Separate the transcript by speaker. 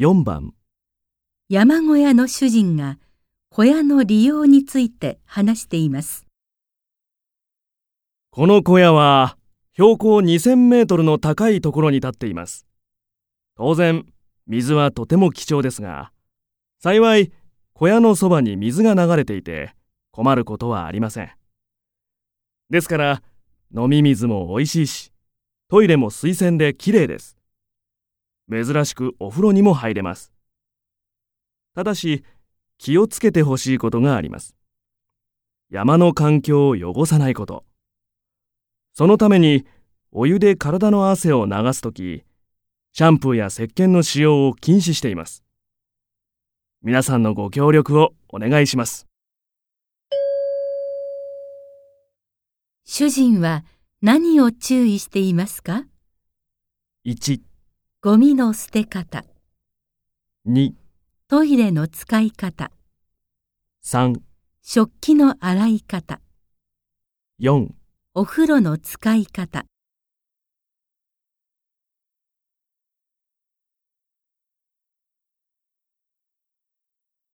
Speaker 1: 4番
Speaker 2: 山小屋の主人が小屋の利用について話しています。
Speaker 1: この小屋は標高2000メートルの高いところに立っています。当然、水はとても貴重ですが、幸い小屋のそばに水が流れていて困ることはありません。ですから、飲み水も美味しいし、トイレも水洗できれいです。珍しくお風呂にも入れます。ただし、気をつけてほしいことがあります。山の環境を汚さないこと。そのために、お湯で体の汗を流すとき、シャンプーや石鹸の使用を禁止しています。皆さんのご協力をお願いします。
Speaker 2: 主人は何を注意していますか
Speaker 1: ？1、
Speaker 2: ゴミの捨て方、
Speaker 1: 2、
Speaker 2: トイレの使い方、
Speaker 1: 3、
Speaker 2: 食器の洗い方、
Speaker 1: 4
Speaker 2: お風呂の使い方。